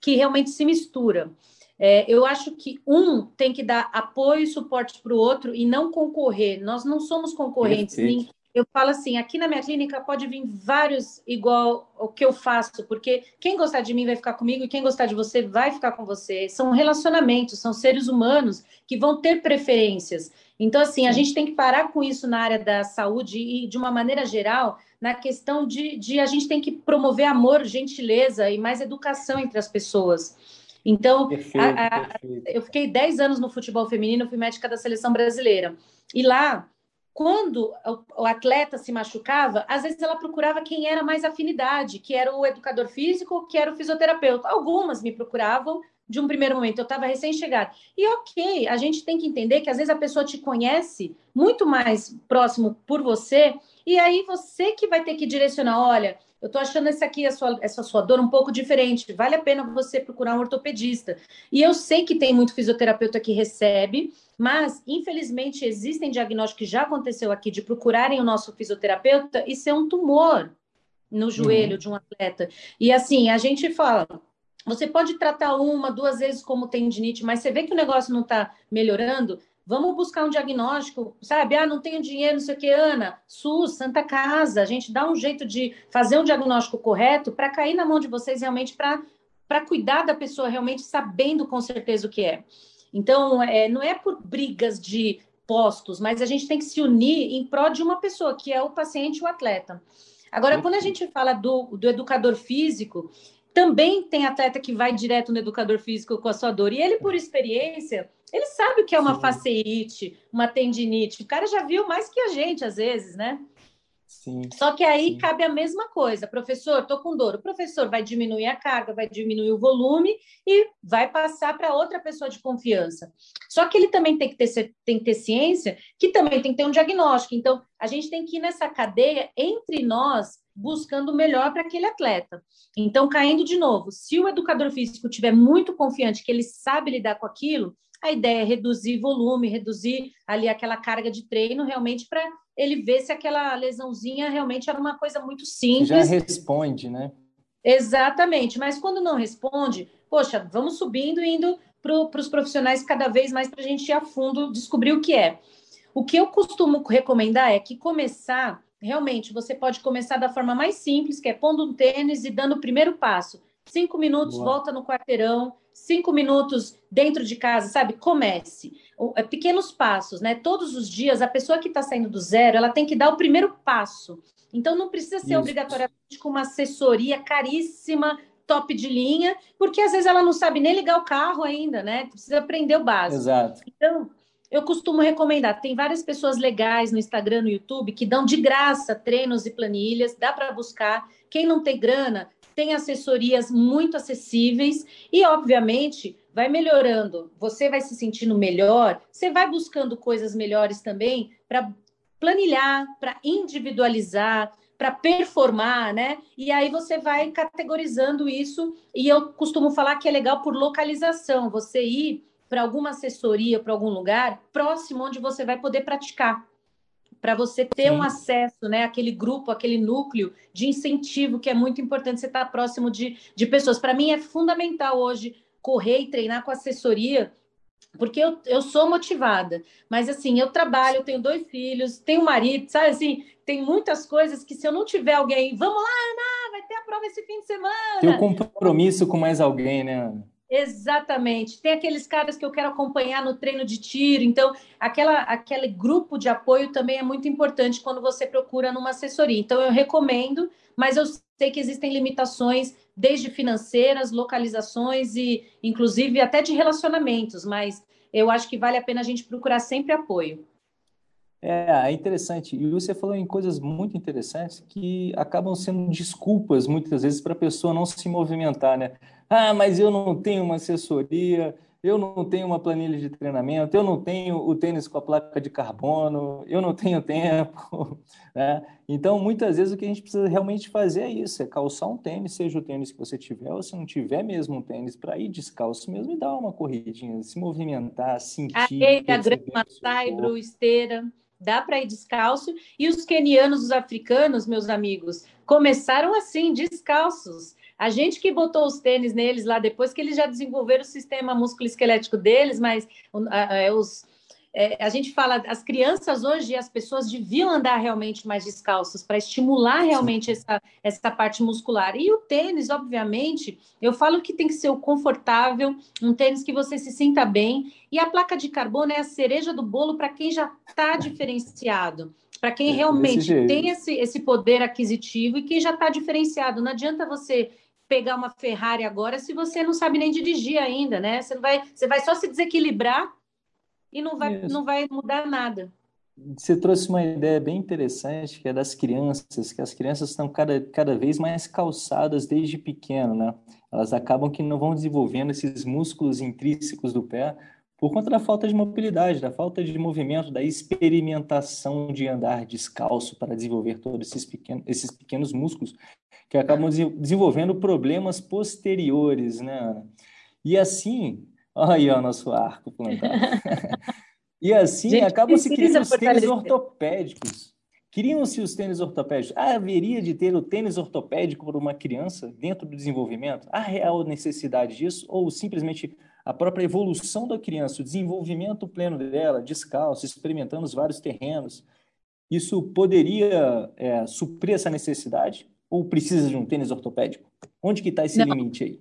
S1: que realmente se mistura. É, eu acho que um tem que dar apoio e suporte para o outro e não concorrer. Nós não somos concorrentes. Nem, eu falo assim, aqui na minha clínica pode vir vários igual o que eu faço, porque quem gostar de mim vai ficar comigo e quem gostar de você vai ficar com você. São relacionamentos, são seres humanos que vão ter preferências. Então, assim, a gente tem que parar com isso na área da saúde e, de uma maneira geral, na questão de, de a gente tem que promover amor, gentileza e mais educação entre as pessoas. Então, perfeito, a, a, eu fiquei 10 anos no futebol feminino, fui médica da seleção brasileira. E lá quando o atleta se machucava, às vezes ela procurava quem era mais afinidade, que era o educador físico, que era o fisioterapeuta. Algumas me procuravam de um primeiro momento, eu estava recém-chegada. E ok, a gente tem que entender que às vezes a pessoa te conhece muito mais próximo por você, e aí você que vai ter que direcionar, olha, eu estou achando essa aqui, a sua, essa sua dor um pouco diferente, vale a pena você procurar um ortopedista. E eu sei que tem muito fisioterapeuta que recebe, mas infelizmente existem diagnósticos que já aconteceu aqui de procurarem o nosso fisioterapeuta e ser um tumor no joelho uhum. de um atleta. E assim, a gente fala, você pode tratar uma, duas vezes como tendinite, mas você vê que o negócio não está melhorando, Vamos buscar um diagnóstico, sabe? Ah, não tenho dinheiro, não sei o que, Ana. SUS, Santa Casa, a gente dá um jeito de fazer um diagnóstico correto para cair na mão de vocês realmente para cuidar da pessoa realmente sabendo com certeza o que é. Então, é, não é por brigas de postos, mas a gente tem que se unir em prol de uma pessoa, que é o paciente, o atleta. Agora, quando a gente fala do, do educador físico, Também tem atleta que vai direto no educador físico com a sua dor. E ele, por experiência, ele sabe o que é uma faceite, uma tendinite. O cara já viu mais que a gente, às vezes, né? Sim, Só que aí sim. cabe a mesma coisa. Professor, estou com dor. O professor vai diminuir a carga, vai diminuir o volume e vai passar para outra pessoa de confiança. Só que ele também tem que, ter, tem que ter ciência, que também tem que ter um diagnóstico. Então, a gente tem que ir nessa cadeia entre nós, buscando o melhor para aquele atleta. Então, caindo de novo, se o educador físico tiver muito confiante que ele sabe lidar com aquilo, a ideia é reduzir volume, reduzir ali aquela carga de treino realmente para ele ver se aquela lesãozinha realmente era uma coisa muito simples.
S2: Já responde, né?
S1: Exatamente, mas quando não responde, poxa, vamos subindo e indo para os profissionais cada vez mais para a gente ir a fundo descobrir o que é. O que eu costumo recomendar é que começar, realmente, você pode começar da forma mais simples, que é pondo um tênis e dando o primeiro passo. Cinco minutos, Boa. volta no quarteirão, cinco minutos dentro de casa, sabe? Comece. É, pequenos passos, né? Todos os dias, a pessoa que está saindo do zero, ela tem que dar o primeiro passo. Então, não precisa ser Isso. obrigatoriamente com uma assessoria caríssima, top de linha, porque às vezes ela não sabe nem ligar o carro ainda, né? Precisa aprender o básico.
S2: Exato.
S1: Então, eu costumo recomendar. Tem várias pessoas legais no Instagram, no YouTube, que dão de graça treinos e planilhas, dá para buscar. Quem não tem grana, tem assessorias muito acessíveis e, obviamente, vai melhorando. Você vai se sentindo melhor, você vai buscando coisas melhores também para planilhar, para individualizar, para performar, né? E aí você vai categorizando isso. E eu costumo falar que é legal por localização, você ir para alguma assessoria, para algum lugar próximo onde você vai poder praticar para você ter Sim. um acesso, né, aquele grupo, aquele núcleo de incentivo que é muito importante você estar próximo de, de pessoas. Para mim é fundamental hoje correr e treinar com assessoria, porque eu, eu sou motivada, mas assim, eu trabalho, eu tenho dois filhos, tenho um marido, sabe assim, tem muitas coisas que se eu não tiver alguém, vamos lá, Ana, vai ter a prova esse fim de semana.
S2: Tem um compromisso com mais alguém, né, Ana?
S1: Exatamente. Tem aqueles caras que eu quero acompanhar no treino de tiro. Então, aquela, aquele grupo de apoio também é muito importante quando você procura numa assessoria. Então, eu recomendo, mas eu sei que existem limitações, desde financeiras, localizações e, inclusive, até de relacionamentos. Mas eu acho que vale a pena a gente procurar sempre apoio.
S2: É, é interessante. E você falou em coisas muito interessantes que acabam sendo desculpas muitas vezes para a pessoa não se movimentar, né? Ah, mas eu não tenho uma assessoria, eu não tenho uma planilha de treinamento, eu não tenho o tênis com a placa de carbono, eu não tenho [laughs] tempo, né? Então, muitas vezes o que a gente precisa realmente fazer é isso, é calçar um tênis, seja o tênis que você tiver, ou se não tiver mesmo um tênis, para ir descalço mesmo e dar uma corridinha, se movimentar, sentir.
S1: A grama, saibro, esteira dá para ir descalço. E os quenianos, os africanos, meus amigos, começaram assim, descalços. A gente que botou os tênis neles lá depois que eles já desenvolveram o sistema musculoesquelético deles, mas uh, os, é, a gente fala, as crianças hoje, as pessoas deviam andar realmente mais descalços para estimular realmente essa, essa parte muscular. E o tênis, obviamente, eu falo que tem que ser o confortável, um tênis que você se sinta bem. E a placa de carbono é a cereja do bolo para quem já está [laughs] diferenciado, para quem realmente tem esse, esse poder aquisitivo e quem já está diferenciado. Não adianta você pegar uma Ferrari agora se você não sabe nem dirigir ainda, né? Você, vai, você vai só se desequilibrar e não vai, não vai mudar nada.
S2: Você trouxe uma ideia bem interessante, que é das crianças, que as crianças estão cada, cada vez mais calçadas desde pequeno, né? Elas acabam que não vão desenvolvendo esses músculos intrínsecos do pé por conta da falta de mobilidade, da falta de movimento, da experimentação de andar descalço para desenvolver todos esses pequenos, esses pequenos músculos que acabam desenvolvendo problemas posteriores, né, Ana? E assim, aí o nosso arco plantado. [laughs] e assim, acabam se criando os tênis ortopédicos. Criam-se os tênis ortopédicos. Ah, haveria de ter o tênis ortopédico para uma criança dentro do desenvolvimento? Há real necessidade disso? Ou simplesmente a própria evolução da criança, o desenvolvimento pleno dela, descalço, experimentando os vários terrenos, isso poderia é, suprir essa necessidade? Ou precisa de um tênis ortopédico? Onde que está esse Não. limite aí?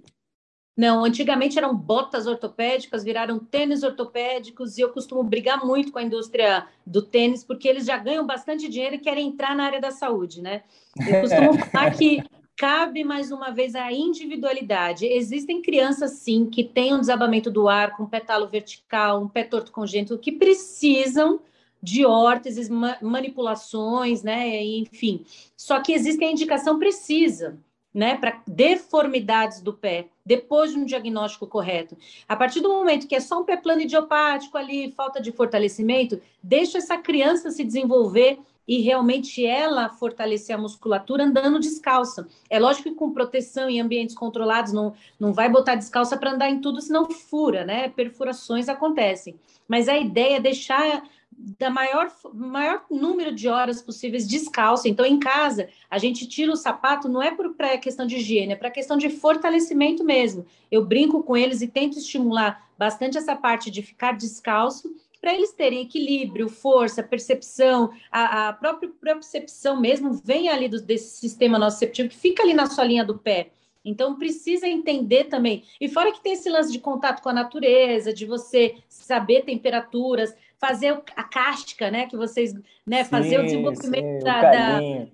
S1: Não, antigamente eram botas ortopédicas, viraram tênis ortopédicos, e eu costumo brigar muito com a indústria do tênis, porque eles já ganham bastante dinheiro e querem entrar na área da saúde, né? Eu costumo [laughs] falar que cabe mais uma vez a individualidade. Existem crianças, sim, que têm um desabamento do ar, com petalo vertical, um pé torto congênito, que precisam de órteses, manipulações, né? Enfim. Só que existe a indicação precisa, né? Para deformidades do pé, depois de um diagnóstico correto. A partir do momento que é só um pé plano idiopático ali, falta de fortalecimento, deixa essa criança se desenvolver e realmente ela fortalecer a musculatura andando descalça. É lógico que com proteção em ambientes controlados, não, não vai botar descalça para andar em tudo, senão fura, né? Perfurações acontecem. Mas a ideia é deixar da maior, maior número de horas possíveis descalço. Então, em casa, a gente tira o sapato, não é para questão de higiene, é para questão de fortalecimento mesmo. Eu brinco com eles e tento estimular bastante essa parte de ficar descalço para eles terem equilíbrio, força, percepção, a, a própria percepção mesmo vem ali do, desse sistema nociceptivo que fica ali na solinha do pé. Então precisa entender também. E fora que tem esse lance de contato com a natureza, de você saber temperaturas, fazer a cástica, né? Que vocês, né? Sim, fazer o desenvolvimento sim, da, da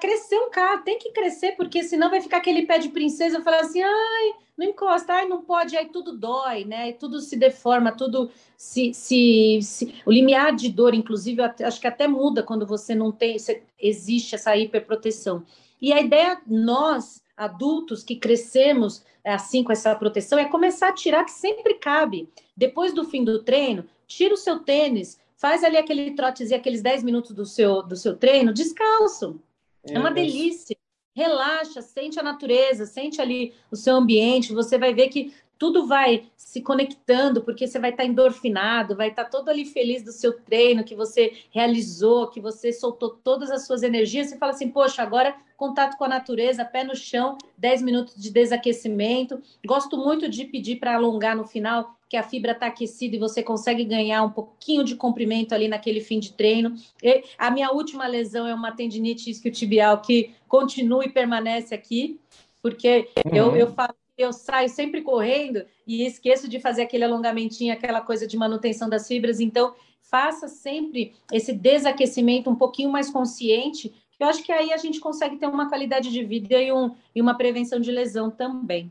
S1: crescer um carro, tem que crescer, porque senão vai ficar aquele pé de princesa, falar assim, ai, não encosta, ai, não pode, aí tudo dói, né? tudo se deforma, tudo se, se, se... o limiar de dor, inclusive, acho que até muda quando você não tem, você, existe essa hiperproteção. E a ideia, nós, adultos que crescemos assim com essa proteção, é começar a tirar que sempre cabe. Depois do fim do treino, tira o seu tênis, faz ali aquele trotezinho, aqueles 10 minutos do seu, do seu treino, descalço é uma delícia. Relaxa, sente a natureza, sente ali o seu ambiente, você vai ver que tudo vai se conectando, porque você vai estar endorfinado, vai estar todo ali feliz do seu treino que você realizou, que você soltou todas as suas energias. Você fala assim, poxa, agora contato com a natureza, pé no chão, 10 minutos de desaquecimento. Gosto muito de pedir para alongar no final, que a fibra está aquecida e você consegue ganhar um pouquinho de comprimento ali naquele fim de treino. E a minha última lesão é uma tendinite isquiotibial que continua e permanece aqui, porque uhum. eu, eu falo eu saio sempre correndo e esqueço de fazer aquele alongamentinho, aquela coisa de manutenção das fibras. Então, faça sempre esse desaquecimento um pouquinho mais consciente, que eu acho que aí a gente consegue ter uma qualidade de vida e, um, e uma prevenção de lesão também.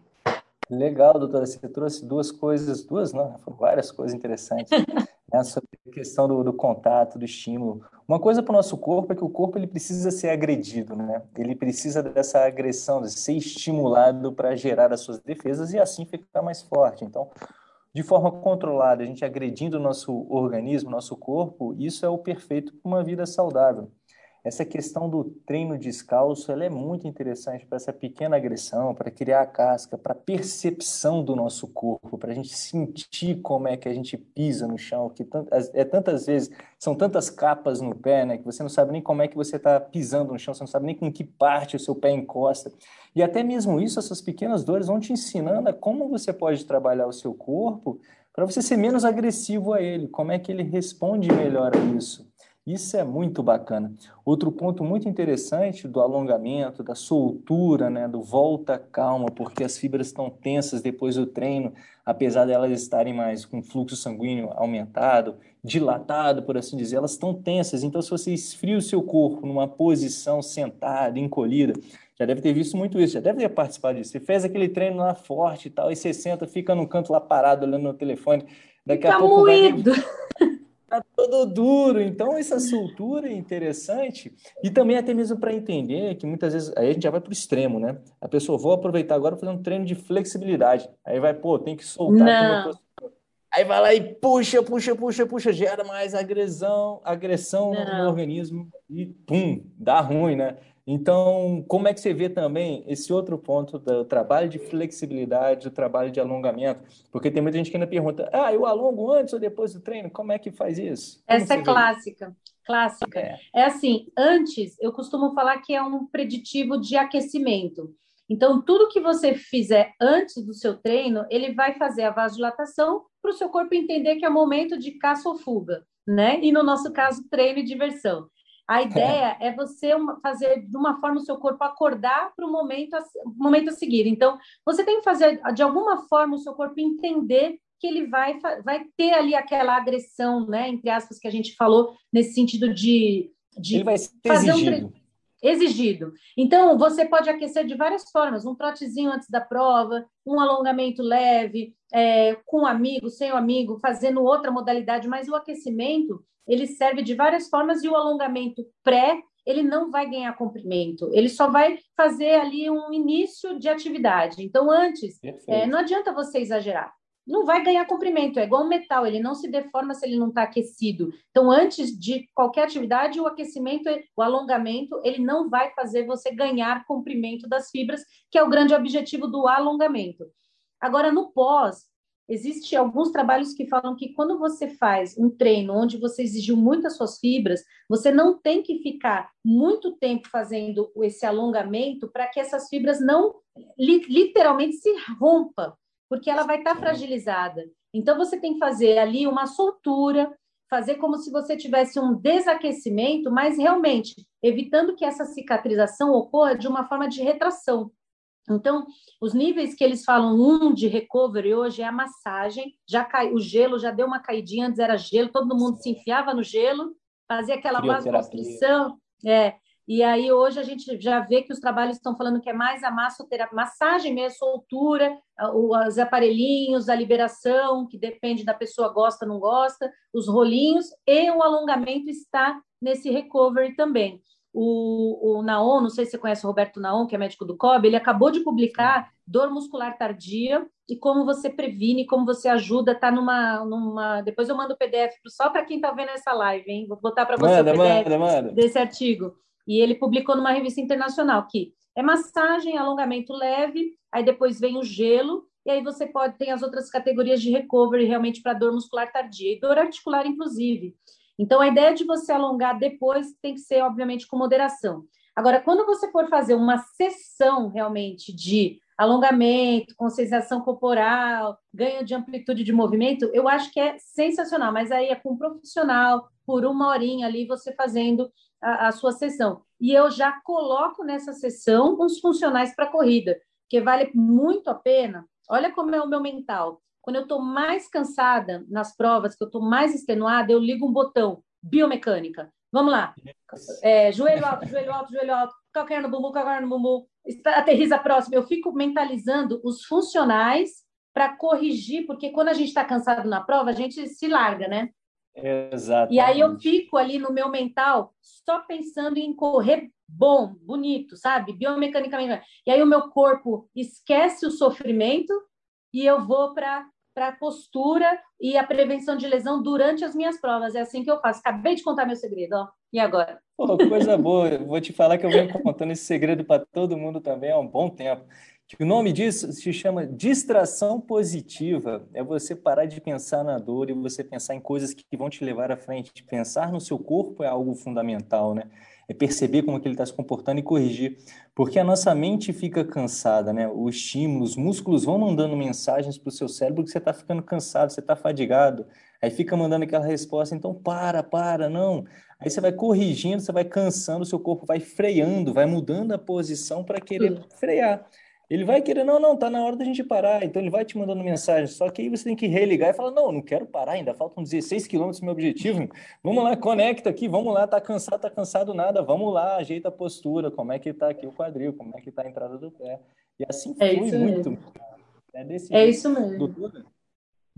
S2: Legal, doutora. Você trouxe duas coisas, duas não, foram várias coisas interessantes [laughs] né, sobre a questão do, do, contato, do estímulo. Uma coisa para o nosso corpo é que o corpo ele precisa ser agredido, né? Ele precisa dessa agressão, de ser estimulado para gerar as suas defesas e assim ficar mais forte. Então, de forma controlada, a gente agredindo o nosso organismo, nosso corpo, isso é o perfeito para uma vida saudável. Essa questão do treino descalço ela é muito interessante para essa pequena agressão, para criar a casca, para a percepção do nosso corpo, para a gente sentir como é que a gente pisa no chão, que é tantas vezes, são tantas capas no pé, né, que você não sabe nem como é que você está pisando no chão, você não sabe nem com que parte o seu pé encosta. E até mesmo isso, essas pequenas dores vão te ensinando a como você pode trabalhar o seu corpo para você ser menos agressivo a ele, como é que ele responde melhor a isso. Isso é muito bacana. Outro ponto muito interessante do alongamento, da soltura, né, do volta calma, porque as fibras estão tensas depois do treino, apesar de elas estarem mais com fluxo sanguíneo aumentado, dilatado, por assim dizer, elas estão tensas. Então, se você esfria o seu corpo numa posição sentada, encolhida, já deve ter visto muito isso, já deve ter participado disso. Você fez aquele treino lá forte e tal, e você senta, fica no canto lá parado, olhando no telefone. Daqui fica a pouco
S1: moído.
S2: vai [laughs] todo duro. Então, essa soltura é interessante. E também até mesmo para entender que muitas vezes aí a gente já vai para o extremo, né? A pessoa, vou aproveitar agora para fazer um treino de flexibilidade. Aí vai, pô, tem que soltar. Aí vai lá e puxa, puxa, puxa, puxa, gera mais agressão, agressão Não. no organismo e pum, dá ruim, né? Então, como é que você vê também esse outro ponto do trabalho de flexibilidade, do trabalho de alongamento? Porque tem muita gente que ainda pergunta: ah, eu alongo antes ou depois do treino? Como é que faz isso?
S1: Como Essa é clássica. Clássica. É. é assim, antes, eu costumo falar que é um preditivo de aquecimento. Então, tudo que você fizer antes do seu treino, ele vai fazer a vasodilatação para o seu corpo entender que é momento de caça ou fuga, né? E no nosso caso, treino e diversão. A ideia é, é você fazer de uma forma o seu corpo acordar para o momento, a, momento a seguir. Então, você tem que fazer de alguma forma o seu corpo entender que ele vai, vai ter ali aquela agressão, né, entre aspas, que a gente falou, nesse sentido de, de
S2: ele vai ser fazer exigido.
S1: um exigido. Então, você pode aquecer de várias formas: um trotezinho antes da prova, um alongamento leve, é, com amigo, sem o amigo, fazendo outra modalidade, mas o aquecimento ele serve de várias formas e o alongamento pré ele não vai ganhar comprimento, ele só vai fazer ali um início de atividade. Então, antes, é, não adianta você exagerar não vai ganhar comprimento, é igual um metal, ele não se deforma se ele não está aquecido. Então, antes de qualquer atividade, o aquecimento, o alongamento, ele não vai fazer você ganhar comprimento das fibras, que é o grande objetivo do alongamento. Agora, no pós, existe alguns trabalhos que falam que quando você faz um treino onde você exigiu muitas suas fibras, você não tem que ficar muito tempo fazendo esse alongamento para que essas fibras não literalmente se rompam porque ela vai estar tá fragilizada. Então, você tem que fazer ali uma soltura, fazer como se você tivesse um desaquecimento, mas realmente evitando que essa cicatrização ocorra de uma forma de retração. Então, os níveis que eles falam um de recovery hoje é a massagem, já cai, o gelo já deu uma caidinha, antes era gelo, todo mundo se enfiava no gelo, fazia aquela vasoconstrição, é, e aí hoje a gente já vê que os trabalhos estão falando que é mais a massoterapia, massagem mesmo, soltura, os aparelhinhos, a liberação, que depende da pessoa gosta ou não gosta, os rolinhos e o alongamento está nesse recovery também. O, o Naon, não sei se você conhece o Roberto Naon, que é médico do COB, ele acabou de publicar dor muscular tardia e como você previne, como você ajuda, tá numa, numa... Depois eu mando o PDF só para quem está vendo essa live, hein? Vou botar para você manda, o PDF manda, manda. desse artigo. E ele publicou numa revista internacional que é massagem, alongamento leve, aí depois vem o gelo, e aí você pode ter as outras categorias de recovery realmente para dor muscular tardia e dor articular, inclusive. Então, a ideia de você alongar depois tem que ser, obviamente, com moderação. Agora, quando você for fazer uma sessão realmente de alongamento, conscientização corporal, ganho de amplitude de movimento, eu acho que é sensacional, mas aí é com um profissional, por uma horinha ali, você fazendo a, a sua sessão. E eu já coloco nessa sessão uns funcionais para corrida, que vale muito a pena. Olha como é o meu mental. Quando eu estou mais cansada nas provas, que eu estou mais extenuada, eu ligo um botão, biomecânica. Vamos lá. É, joelho alto, joelho alto, joelho alto, calcanhar no bumbum, calcanhar no bumbum, aterriza próximo. Eu fico mentalizando os funcionais para corrigir, porque quando a gente está cansado na prova, a gente se larga, né?
S2: Exato.
S1: E aí eu fico ali no meu mental só pensando em correr bom, bonito, sabe? Biomecanicamente. E aí o meu corpo esquece o sofrimento e eu vou para para a postura e a prevenção de lesão durante as minhas provas. É assim que eu faço. Acabei de contar meu segredo, ó. E agora?
S2: Pô, coisa boa. Vou te falar que eu venho contando esse segredo para todo mundo também há um bom tempo o nome disso se chama distração positiva. É você parar de pensar na dor e você pensar em coisas que vão te levar à frente. Pensar no seu corpo é algo fundamental, né? É perceber como que ele está se comportando e corrigir. Porque a nossa mente fica cansada, né? O estímulo, os músculos vão mandando mensagens para o seu cérebro que você está ficando cansado, você está fadigado. Aí fica mandando aquela resposta, então para, para, não. Aí você vai corrigindo, você vai cansando, o seu corpo vai freando, vai mudando a posição para querer frear. Ele vai querer, não, não, tá na hora da gente parar. Então ele vai te mandando mensagem. Só que aí você tem que religar e falar: não, não quero parar, ainda faltam 16 quilômetros meu objetivo. Vamos lá, conecta aqui, vamos lá, tá cansado, tá cansado nada, vamos lá, ajeita a postura, como é que tá aqui o quadril, como é que tá a entrada do pé. E assim é foi muito.
S1: É, desse é isso mesmo. Doutora,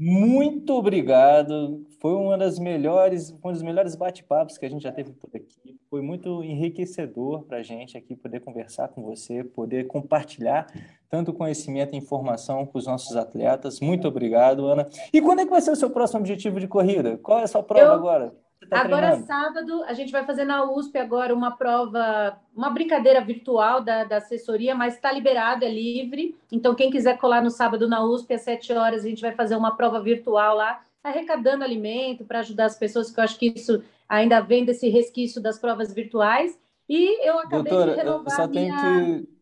S2: muito obrigado. Foi uma das melhores, um dos melhores bate-papos que a gente já teve por aqui. Foi muito enriquecedor para a gente aqui poder conversar com você, poder compartilhar tanto conhecimento e informação com os nossos atletas. Muito obrigado, Ana. E quando é que vai ser o seu próximo objetivo de corrida? Qual é a sua prova Eu... agora?
S1: Tá agora, treinando? sábado, a gente vai fazer na USP agora uma prova, uma brincadeira virtual da, da assessoria, mas está liberado, é livre. Então, quem quiser colar no sábado na USP, às 7 horas, a gente vai fazer uma prova virtual lá, arrecadando alimento para ajudar as pessoas, que eu acho que isso ainda vem desse resquício das provas virtuais. E eu acabei
S2: Doutora,
S1: de renovar
S2: só minha... que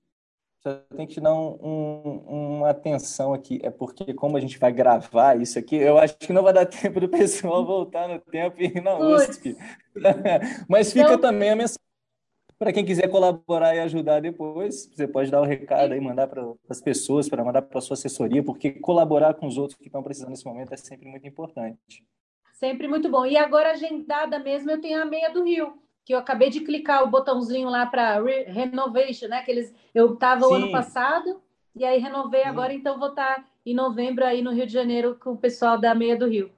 S2: tem que te dar um, um, uma atenção aqui, é porque como a gente vai gravar isso aqui, eu acho que não vai dar [laughs] tempo do pessoal voltar no tempo e ir na USP. Mas fica então... também a mensagem para quem quiser colaborar e ajudar depois, você pode dar o um recado aí, mandar para as pessoas, para mandar para a sua assessoria, porque colaborar com os outros que estão precisando nesse momento é sempre muito importante.
S1: Sempre muito bom. E agora, agendada mesmo, eu tenho a meia do Rio que eu acabei de clicar o botãozinho lá para re renovation, né? Que eles, eu estava o ano passado e aí renovei Sim. agora, então vou estar tá em novembro aí no Rio de Janeiro com o pessoal da Meia do Rio.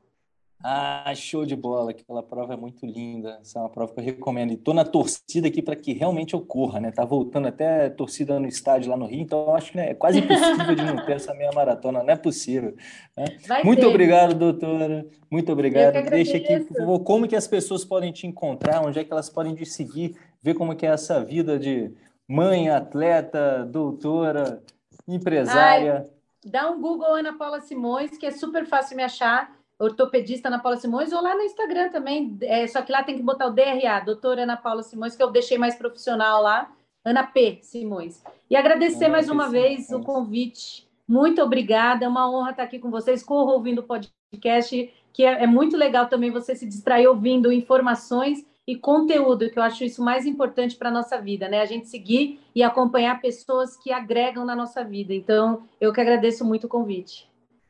S2: Ah, show de bola! Aquela prova é muito linda. Essa é uma prova que eu recomendo. E tô na torcida aqui para que realmente ocorra, né? Tá voltando até torcida no estádio lá no Rio, então eu acho que né, é quase impossível de não ter essa meia maratona. Não é possível. Né? Muito ter. obrigado, doutora. Muito obrigado. Deixa aqui, por favor, como que as pessoas podem te encontrar, onde é que elas podem te seguir, ver como que é essa vida de mãe, atleta, doutora, empresária. Ai,
S1: dá um Google Ana Paula Simões, que é super fácil me achar ortopedista Ana Paula Simões, ou lá no Instagram também, é, só que lá tem que botar o DRA, doutora Ana Paula Simões, que eu deixei mais profissional lá, Ana P. Simões. E agradecer Ana mais P. uma Simões. vez o convite. Muito obrigada, é uma honra estar aqui com vocês, corro ouvindo o podcast, que é, é muito legal também você se distrair ouvindo informações e conteúdo, que eu acho isso mais importante para a nossa vida, né? A gente seguir e acompanhar pessoas que agregam na nossa vida. Então, eu que agradeço muito o convite.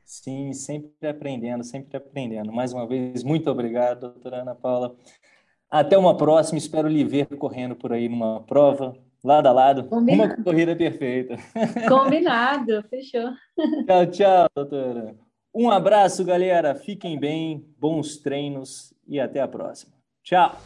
S2: Sim, sempre aprendendo, sempre aprendendo. Mais uma vez, muito obrigado, doutora Ana Paula. Até uma próxima, espero lhe ver correndo por aí numa prova, lado a lado. Combinado. Uma corrida perfeita.
S1: Combinado, fechou. [laughs]
S2: Tchau, tchau, doutora. Um abraço, galera. Fiquem bem, bons treinos e até a próxima. Tchau.